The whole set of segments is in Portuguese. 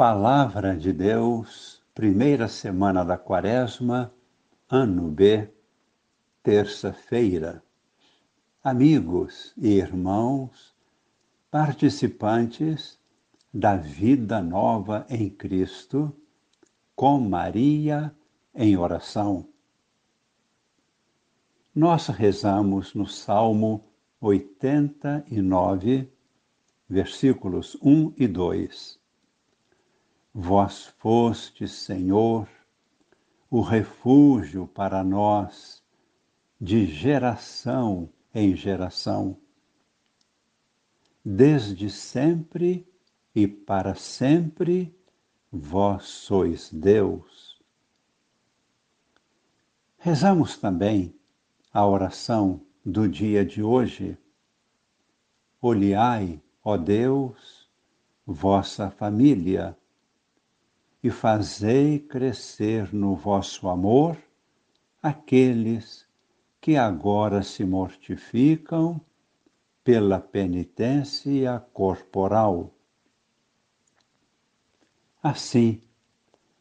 Palavra de Deus, primeira semana da Quaresma, ano B, terça-feira. Amigos e irmãos, participantes da vida nova em Cristo, com Maria em oração. Nós rezamos no Salmo 89, versículos 1 e 2 Vós fostes, Senhor, o refúgio para nós de geração em geração. Desde sempre e para sempre vós sois Deus. Rezamos também a oração do dia de hoje. Olhai, ó Deus, vossa família e fazei crescer no vosso amor aqueles que agora se mortificam pela penitência corporal. Assim,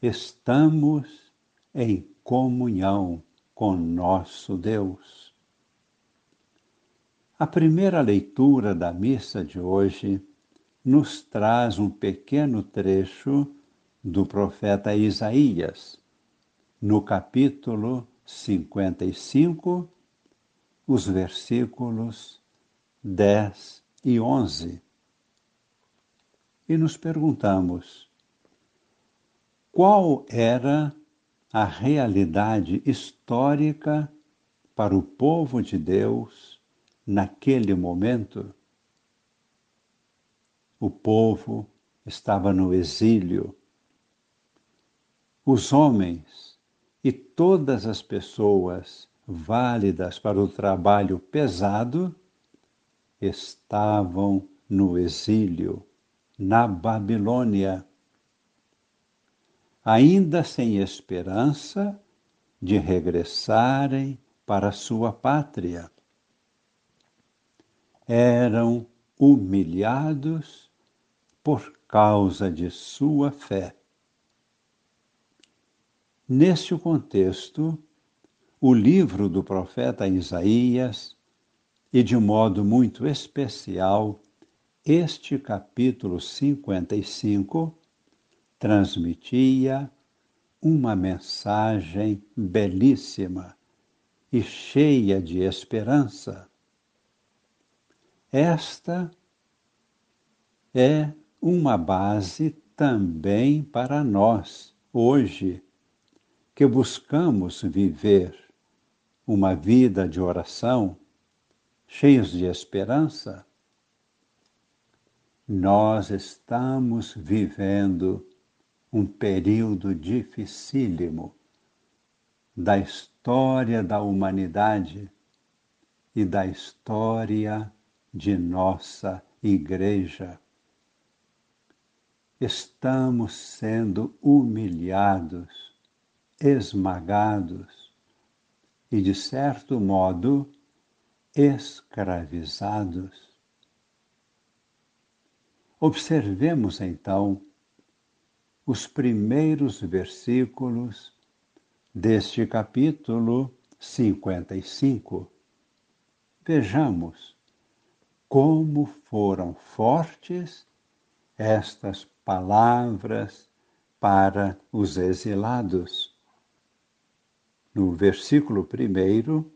estamos em comunhão com nosso Deus. A primeira leitura da missa de hoje nos traz um pequeno trecho do profeta Isaías, no capítulo 55, os versículos 10 e 11. E nos perguntamos: qual era a realidade histórica para o povo de Deus naquele momento? O povo estava no exílio os homens e todas as pessoas válidas para o trabalho pesado estavam no exílio, na Babilônia, ainda sem esperança de regressarem para sua pátria. Eram humilhados por causa de sua fé. Neste contexto, o livro do profeta Isaías, e de modo muito especial, este capítulo 55, transmitia uma mensagem belíssima e cheia de esperança. Esta é uma base também para nós, hoje, que buscamos viver uma vida de oração, cheios de esperança, nós estamos vivendo um período dificílimo da história da humanidade e da história de nossa Igreja. Estamos sendo humilhados esmagados e, de certo modo, escravizados. Observemos então os primeiros versículos deste capítulo 55. Vejamos como foram fortes estas palavras para os exilados no versículo primeiro,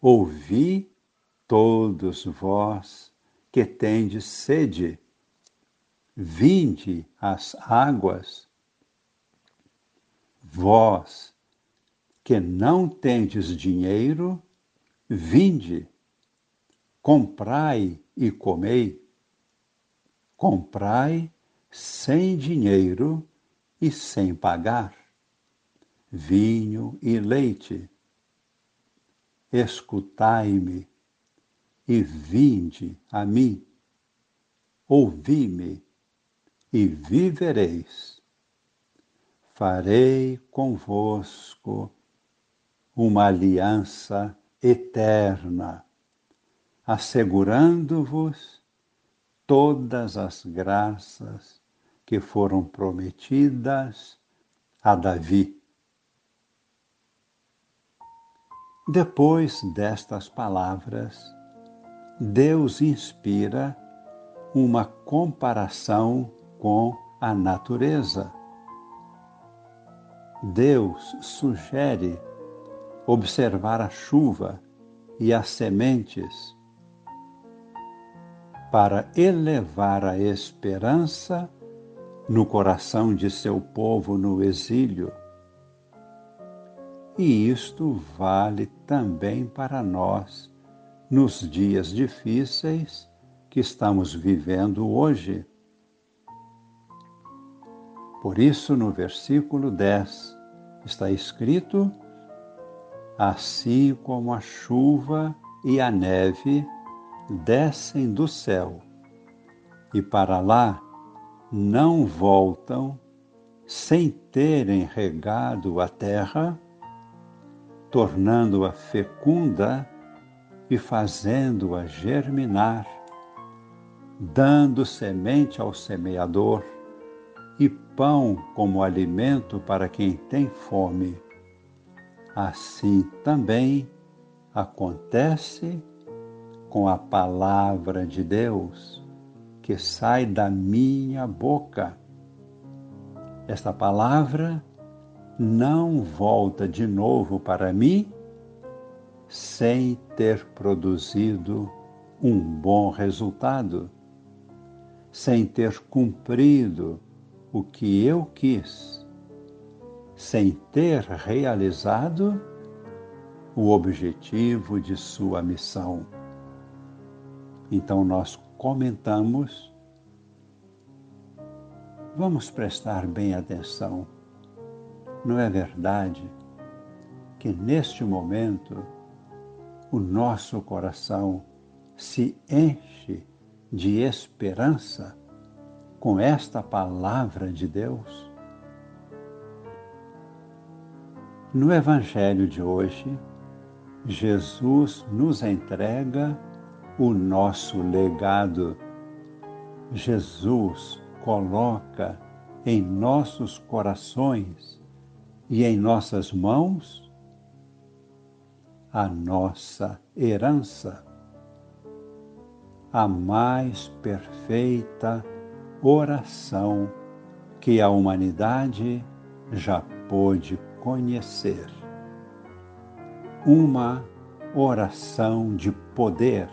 ouvi todos vós que tendes sede, vinde às águas. Vós que não tendes dinheiro, vinde, comprai e comei. Comprai sem dinheiro e sem pagar vinho e leite. Escutai-me e vinde a mim. Ouvi-me e vivereis. Farei convosco uma aliança eterna, assegurando-vos todas as graças que foram prometidas a Davi. Depois destas palavras, Deus inspira uma comparação com a natureza. Deus sugere observar a chuva e as sementes para elevar a esperança no coração de seu povo no exílio. E isto vale também para nós nos dias difíceis que estamos vivendo hoje. Por isso, no versículo 10 está escrito: Assim como a chuva e a neve descem do céu e para lá não voltam sem terem regado a terra, tornando-a fecunda e fazendo-a germinar, dando semente ao semeador e pão como alimento para quem tem fome. Assim também acontece com a palavra de Deus que sai da minha boca. Esta palavra não volta de novo para mim sem ter produzido um bom resultado, sem ter cumprido o que eu quis, sem ter realizado o objetivo de sua missão. Então nós comentamos, vamos prestar bem atenção. Não é verdade que neste momento o nosso coração se enche de esperança com esta palavra de Deus? No Evangelho de hoje, Jesus nos entrega o nosso legado. Jesus coloca em nossos corações e em nossas mãos a nossa herança, a mais perfeita oração que a humanidade já pôde conhecer. Uma oração de poder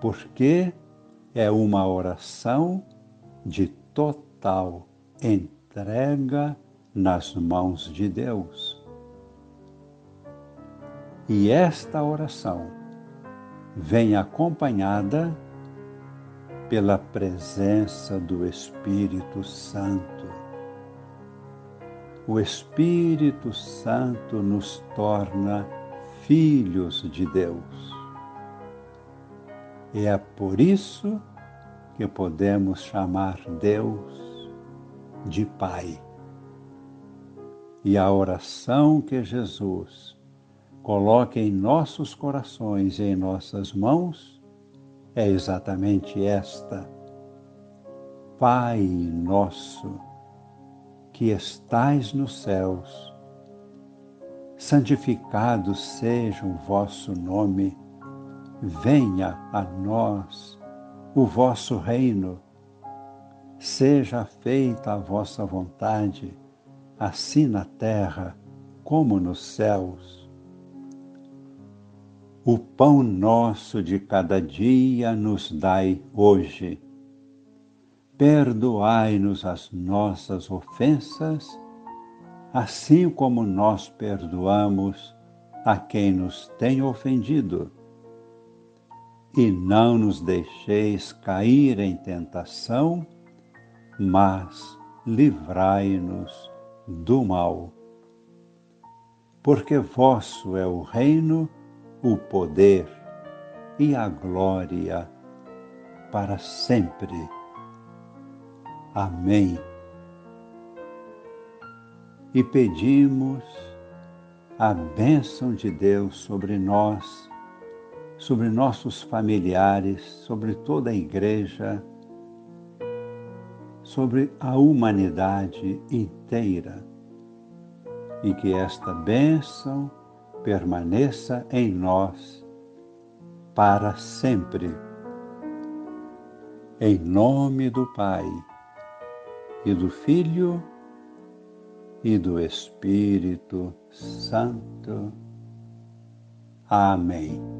porque é uma oração de total entrega nas mãos de Deus. E esta oração vem acompanhada pela presença do Espírito Santo. O Espírito Santo nos torna filhos de Deus. E é por isso que podemos chamar Deus de Pai. E a oração que Jesus coloca em nossos corações e em nossas mãos é exatamente esta: Pai nosso, que estais nos céus, santificado seja o vosso nome venha a nós o vosso reino, seja feita a vossa vontade, assim na terra como nos céus. O pão nosso de cada dia nos dai hoje. Perdoai-nos as nossas ofensas, assim como nós perdoamos a quem nos tem ofendido e não nos deixeis cair em tentação, mas livrai-nos do mal. Porque vosso é o reino, o poder e a glória para sempre. Amém. E pedimos a bênção de Deus sobre nós sobre nossos familiares, sobre toda a igreja, sobre a humanidade inteira e que esta bênção permaneça em nós para sempre. Em nome do Pai e do Filho e do Espírito Santo. Amém.